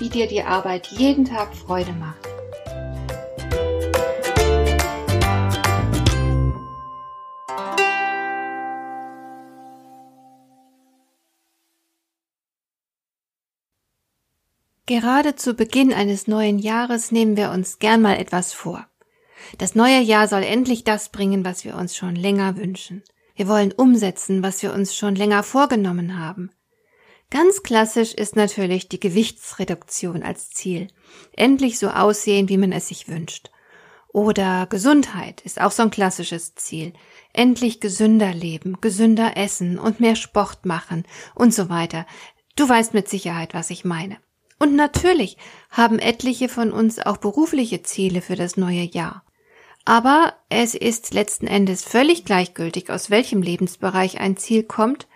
wie dir die Arbeit jeden Tag Freude macht. Gerade zu Beginn eines neuen Jahres nehmen wir uns gern mal etwas vor. Das neue Jahr soll endlich das bringen, was wir uns schon länger wünschen. Wir wollen umsetzen, was wir uns schon länger vorgenommen haben. Ganz klassisch ist natürlich die Gewichtsreduktion als Ziel. Endlich so aussehen, wie man es sich wünscht. Oder Gesundheit ist auch so ein klassisches Ziel. Endlich gesünder leben, gesünder essen und mehr Sport machen und so weiter. Du weißt mit Sicherheit, was ich meine. Und natürlich haben etliche von uns auch berufliche Ziele für das neue Jahr. Aber es ist letzten Endes völlig gleichgültig, aus welchem Lebensbereich ein Ziel kommt,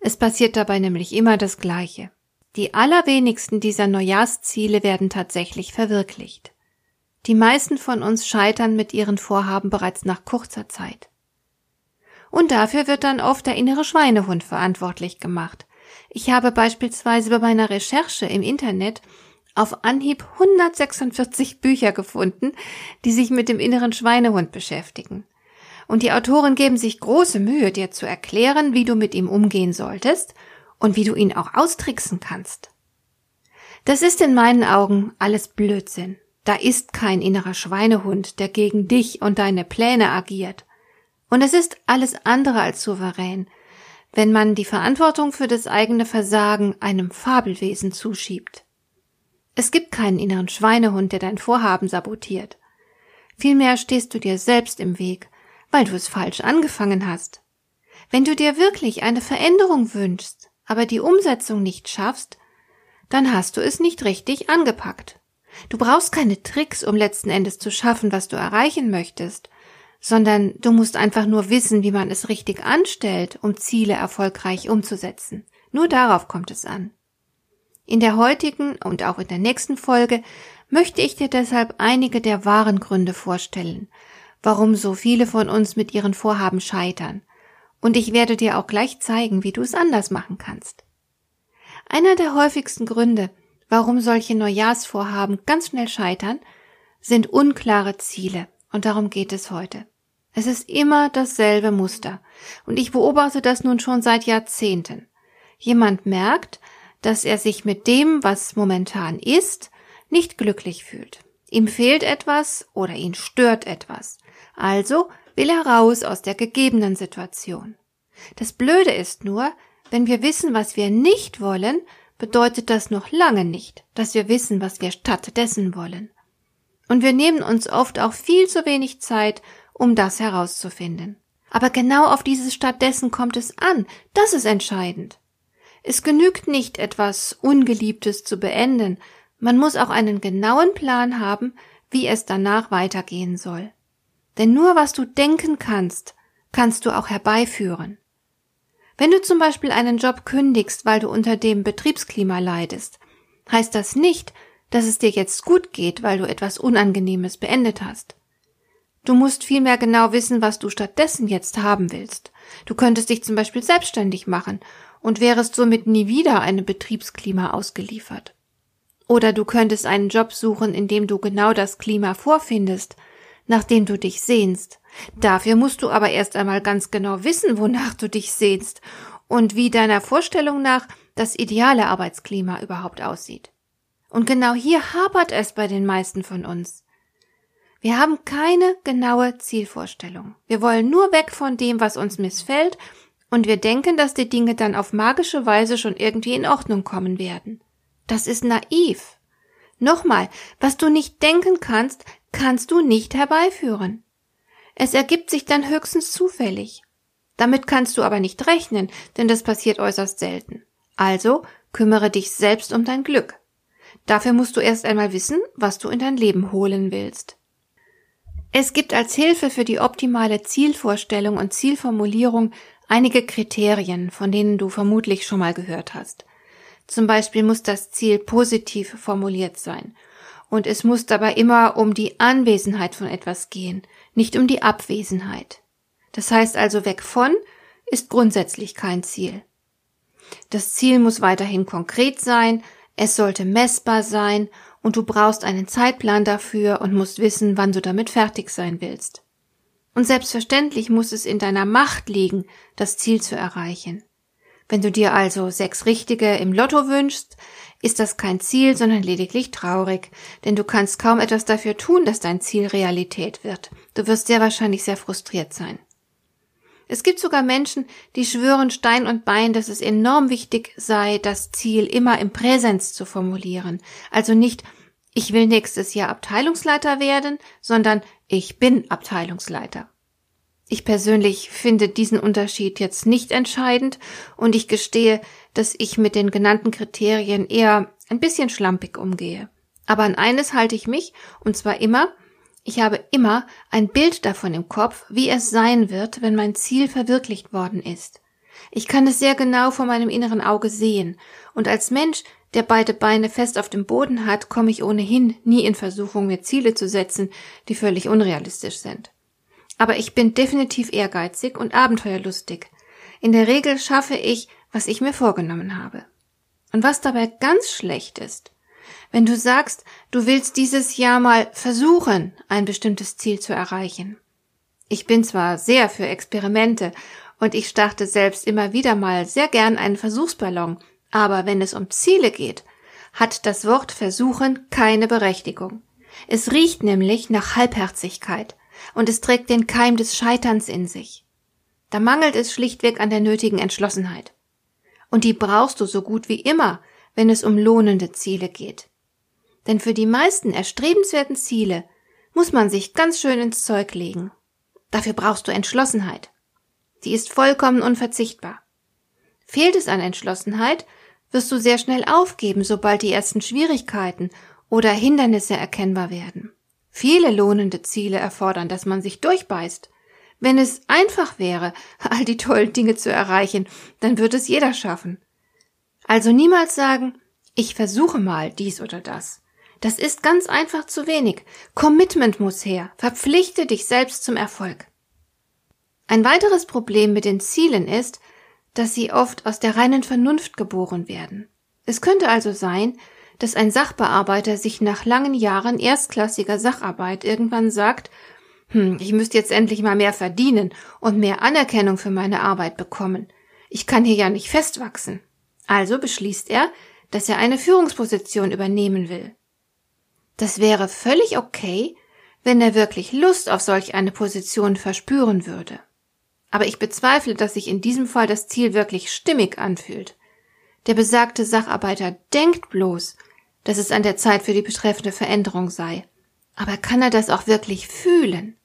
es passiert dabei nämlich immer das Gleiche. Die allerwenigsten dieser Neujahrsziele werden tatsächlich verwirklicht. Die meisten von uns scheitern mit ihren Vorhaben bereits nach kurzer Zeit. Und dafür wird dann oft der innere Schweinehund verantwortlich gemacht. Ich habe beispielsweise bei meiner Recherche im Internet auf Anhieb 146 Bücher gefunden, die sich mit dem inneren Schweinehund beschäftigen und die Autoren geben sich große Mühe, dir zu erklären, wie du mit ihm umgehen solltest und wie du ihn auch austricksen kannst. Das ist in meinen Augen alles Blödsinn. Da ist kein innerer Schweinehund, der gegen dich und deine Pläne agiert. Und es ist alles andere als souverän, wenn man die Verantwortung für das eigene Versagen einem Fabelwesen zuschiebt. Es gibt keinen inneren Schweinehund, der dein Vorhaben sabotiert. Vielmehr stehst du dir selbst im Weg weil du es falsch angefangen hast. Wenn du dir wirklich eine Veränderung wünschst, aber die Umsetzung nicht schaffst, dann hast du es nicht richtig angepackt. Du brauchst keine Tricks, um letzten Endes zu schaffen, was du erreichen möchtest, sondern du musst einfach nur wissen, wie man es richtig anstellt, um Ziele erfolgreich umzusetzen. Nur darauf kommt es an. In der heutigen und auch in der nächsten Folge möchte ich dir deshalb einige der wahren Gründe vorstellen, warum so viele von uns mit ihren Vorhaben scheitern. Und ich werde dir auch gleich zeigen, wie du es anders machen kannst. Einer der häufigsten Gründe, warum solche Neujahrsvorhaben ganz schnell scheitern, sind unklare Ziele. Und darum geht es heute. Es ist immer dasselbe Muster. Und ich beobachte das nun schon seit Jahrzehnten. Jemand merkt, dass er sich mit dem, was momentan ist, nicht glücklich fühlt. Ihm fehlt etwas oder ihn stört etwas. Also will er raus aus der gegebenen Situation. Das Blöde ist nur, wenn wir wissen, was wir nicht wollen, bedeutet das noch lange nicht, dass wir wissen, was wir stattdessen wollen. Und wir nehmen uns oft auch viel zu wenig Zeit, um das herauszufinden. Aber genau auf dieses stattdessen kommt es an, das ist entscheidend. Es genügt nicht, etwas Ungeliebtes zu beenden, man muss auch einen genauen Plan haben, wie es danach weitergehen soll. Denn nur was du denken kannst, kannst du auch herbeiführen. Wenn du zum Beispiel einen Job kündigst, weil du unter dem Betriebsklima leidest, heißt das nicht, dass es dir jetzt gut geht, weil du etwas Unangenehmes beendet hast. Du musst vielmehr genau wissen, was du stattdessen jetzt haben willst. Du könntest dich zum Beispiel selbstständig machen und wärest somit nie wieder einem Betriebsklima ausgeliefert. Oder du könntest einen Job suchen, in dem du genau das Klima vorfindest, nach dem du dich sehnst. Dafür musst du aber erst einmal ganz genau wissen, wonach du dich sehnst und wie deiner Vorstellung nach das ideale Arbeitsklima überhaupt aussieht. Und genau hier hapert es bei den meisten von uns. Wir haben keine genaue Zielvorstellung. Wir wollen nur weg von dem, was uns missfällt, und wir denken, dass die Dinge dann auf magische Weise schon irgendwie in Ordnung kommen werden. Das ist naiv. Nochmal, was du nicht denken kannst, kannst du nicht herbeiführen. Es ergibt sich dann höchstens zufällig. Damit kannst du aber nicht rechnen, denn das passiert äußerst selten. Also kümmere dich selbst um dein Glück. Dafür musst du erst einmal wissen, was du in dein Leben holen willst. Es gibt als Hilfe für die optimale Zielvorstellung und Zielformulierung einige Kriterien, von denen du vermutlich schon mal gehört hast. Zum Beispiel muss das Ziel positiv formuliert sein. Und es muss dabei immer um die Anwesenheit von etwas gehen, nicht um die Abwesenheit. Das heißt also weg von ist grundsätzlich kein Ziel. Das Ziel muss weiterhin konkret sein, es sollte messbar sein und du brauchst einen Zeitplan dafür und musst wissen, wann du damit fertig sein willst. Und selbstverständlich muss es in deiner Macht liegen, das Ziel zu erreichen. Wenn du dir also sechs Richtige im Lotto wünschst, ist das kein Ziel, sondern lediglich traurig, denn du kannst kaum etwas dafür tun, dass dein Ziel Realität wird. Du wirst sehr wahrscheinlich sehr frustriert sein. Es gibt sogar Menschen, die schwören Stein und Bein, dass es enorm wichtig sei, das Ziel immer im Präsens zu formulieren. Also nicht, ich will nächstes Jahr Abteilungsleiter werden, sondern ich bin Abteilungsleiter. Ich persönlich finde diesen Unterschied jetzt nicht entscheidend und ich gestehe, dass ich mit den genannten Kriterien eher ein bisschen schlampig umgehe. Aber an eines halte ich mich, und zwar immer, ich habe immer ein Bild davon im Kopf, wie es sein wird, wenn mein Ziel verwirklicht worden ist. Ich kann es sehr genau vor meinem inneren Auge sehen, und als Mensch, der beide Beine fest auf dem Boden hat, komme ich ohnehin nie in Versuchung, mir Ziele zu setzen, die völlig unrealistisch sind. Aber ich bin definitiv ehrgeizig und abenteuerlustig. In der Regel schaffe ich, was ich mir vorgenommen habe. Und was dabei ganz schlecht ist, wenn du sagst, du willst dieses Jahr mal versuchen, ein bestimmtes Ziel zu erreichen. Ich bin zwar sehr für Experimente und ich starte selbst immer wieder mal sehr gern einen Versuchsballon, aber wenn es um Ziele geht, hat das Wort versuchen keine Berechtigung. Es riecht nämlich nach Halbherzigkeit und es trägt den Keim des Scheiterns in sich. Da mangelt es schlichtweg an der nötigen Entschlossenheit. Und die brauchst du so gut wie immer, wenn es um lohnende Ziele geht. Denn für die meisten erstrebenswerten Ziele muss man sich ganz schön ins Zeug legen. Dafür brauchst du Entschlossenheit. Die ist vollkommen unverzichtbar. Fehlt es an Entschlossenheit, wirst du sehr schnell aufgeben, sobald die ersten Schwierigkeiten oder Hindernisse erkennbar werden. Viele lohnende Ziele erfordern, dass man sich durchbeißt. Wenn es einfach wäre, all die tollen Dinge zu erreichen, dann würde es jeder schaffen. Also niemals sagen, ich versuche mal dies oder das. Das ist ganz einfach zu wenig. Commitment muss her. Verpflichte dich selbst zum Erfolg. Ein weiteres Problem mit den Zielen ist, dass sie oft aus der reinen Vernunft geboren werden. Es könnte also sein, dass ein Sachbearbeiter sich nach langen Jahren erstklassiger Sacharbeit irgendwann sagt, hm, ich müsste jetzt endlich mal mehr verdienen und mehr Anerkennung für meine Arbeit bekommen. Ich kann hier ja nicht festwachsen. Also beschließt er, dass er eine Führungsposition übernehmen will. Das wäre völlig okay, wenn er wirklich Lust auf solch eine Position verspüren würde. Aber ich bezweifle, dass sich in diesem Fall das Ziel wirklich stimmig anfühlt. Der besagte Sacharbeiter denkt bloß, dass es an der Zeit für die betreffende Veränderung sei. Aber kann er das auch wirklich fühlen?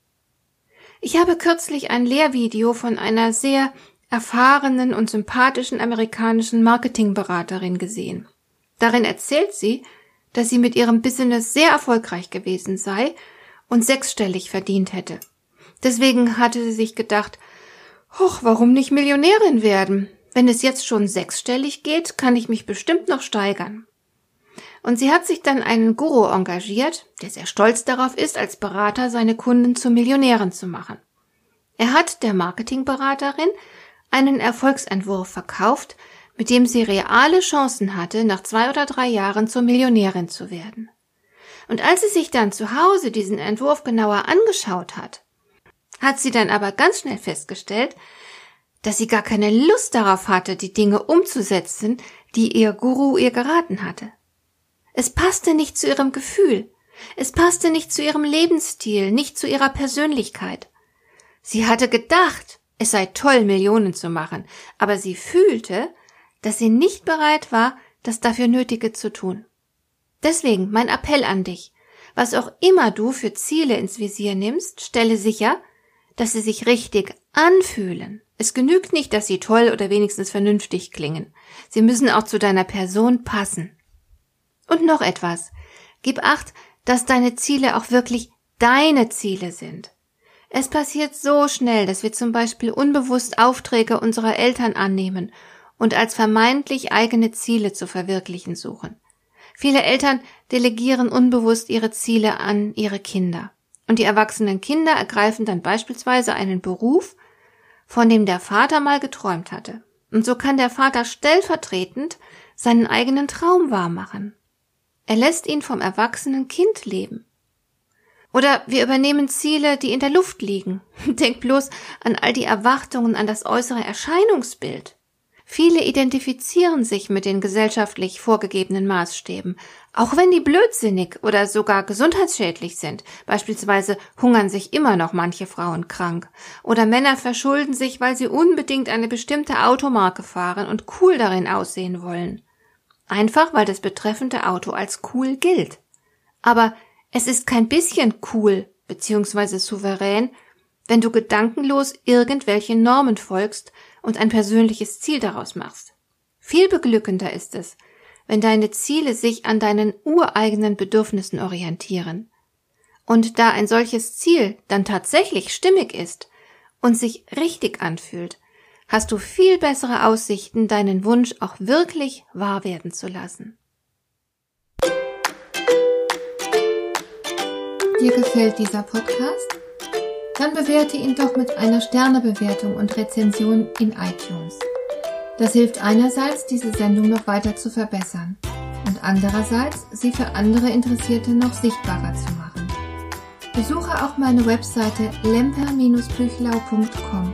Ich habe kürzlich ein Lehrvideo von einer sehr erfahrenen und sympathischen amerikanischen Marketingberaterin gesehen. Darin erzählt sie, dass sie mit ihrem Business sehr erfolgreich gewesen sei und sechsstellig verdient hätte. Deswegen hatte sie sich gedacht, hoch, warum nicht Millionärin werden? Wenn es jetzt schon sechsstellig geht, kann ich mich bestimmt noch steigern. Und sie hat sich dann einen Guru engagiert, der sehr stolz darauf ist, als Berater seine Kunden zu Millionären zu machen. Er hat der Marketingberaterin einen Erfolgsentwurf verkauft, mit dem sie reale Chancen hatte, nach zwei oder drei Jahren zur Millionärin zu werden. Und als sie sich dann zu Hause diesen Entwurf genauer angeschaut hat, hat sie dann aber ganz schnell festgestellt, dass sie gar keine Lust darauf hatte, die Dinge umzusetzen, die ihr Guru ihr geraten hatte. Es passte nicht zu ihrem Gefühl. Es passte nicht zu ihrem Lebensstil, nicht zu ihrer Persönlichkeit. Sie hatte gedacht, es sei toll, Millionen zu machen, aber sie fühlte, dass sie nicht bereit war, das dafür Nötige zu tun. Deswegen mein Appell an dich. Was auch immer du für Ziele ins Visier nimmst, stelle sicher, dass sie sich richtig anfühlen. Es genügt nicht, dass sie toll oder wenigstens vernünftig klingen. Sie müssen auch zu deiner Person passen. Und noch etwas. Gib acht, dass deine Ziele auch wirklich deine Ziele sind. Es passiert so schnell, dass wir zum Beispiel unbewusst Aufträge unserer Eltern annehmen und als vermeintlich eigene Ziele zu verwirklichen suchen. Viele Eltern delegieren unbewusst ihre Ziele an ihre Kinder. Und die erwachsenen Kinder ergreifen dann beispielsweise einen Beruf, von dem der Vater mal geträumt hatte. Und so kann der Vater stellvertretend seinen eigenen Traum wahrmachen. Er lässt ihn vom erwachsenen Kind leben. Oder wir übernehmen Ziele, die in der Luft liegen. Denk bloß an all die Erwartungen an das äußere Erscheinungsbild. Viele identifizieren sich mit den gesellschaftlich vorgegebenen Maßstäben, auch wenn die blödsinnig oder sogar gesundheitsschädlich sind. Beispielsweise hungern sich immer noch manche Frauen krank. Oder Männer verschulden sich, weil sie unbedingt eine bestimmte Automarke fahren und cool darin aussehen wollen. Einfach weil das betreffende Auto als cool gilt. Aber es ist kein bisschen cool bzw. souverän, wenn du gedankenlos irgendwelchen Normen folgst und ein persönliches Ziel daraus machst. Viel beglückender ist es, wenn deine Ziele sich an deinen ureigenen Bedürfnissen orientieren. Und da ein solches Ziel dann tatsächlich stimmig ist und sich richtig anfühlt, hast du viel bessere Aussichten, deinen Wunsch auch wirklich wahr werden zu lassen. Dir gefällt dieser Podcast? Dann bewerte ihn doch mit einer Sternebewertung und Rezension in iTunes. Das hilft einerseits, diese Sendung noch weiter zu verbessern und andererseits, sie für andere Interessierte noch sichtbarer zu machen. Besuche auch meine Webseite lemper-büchlau.com.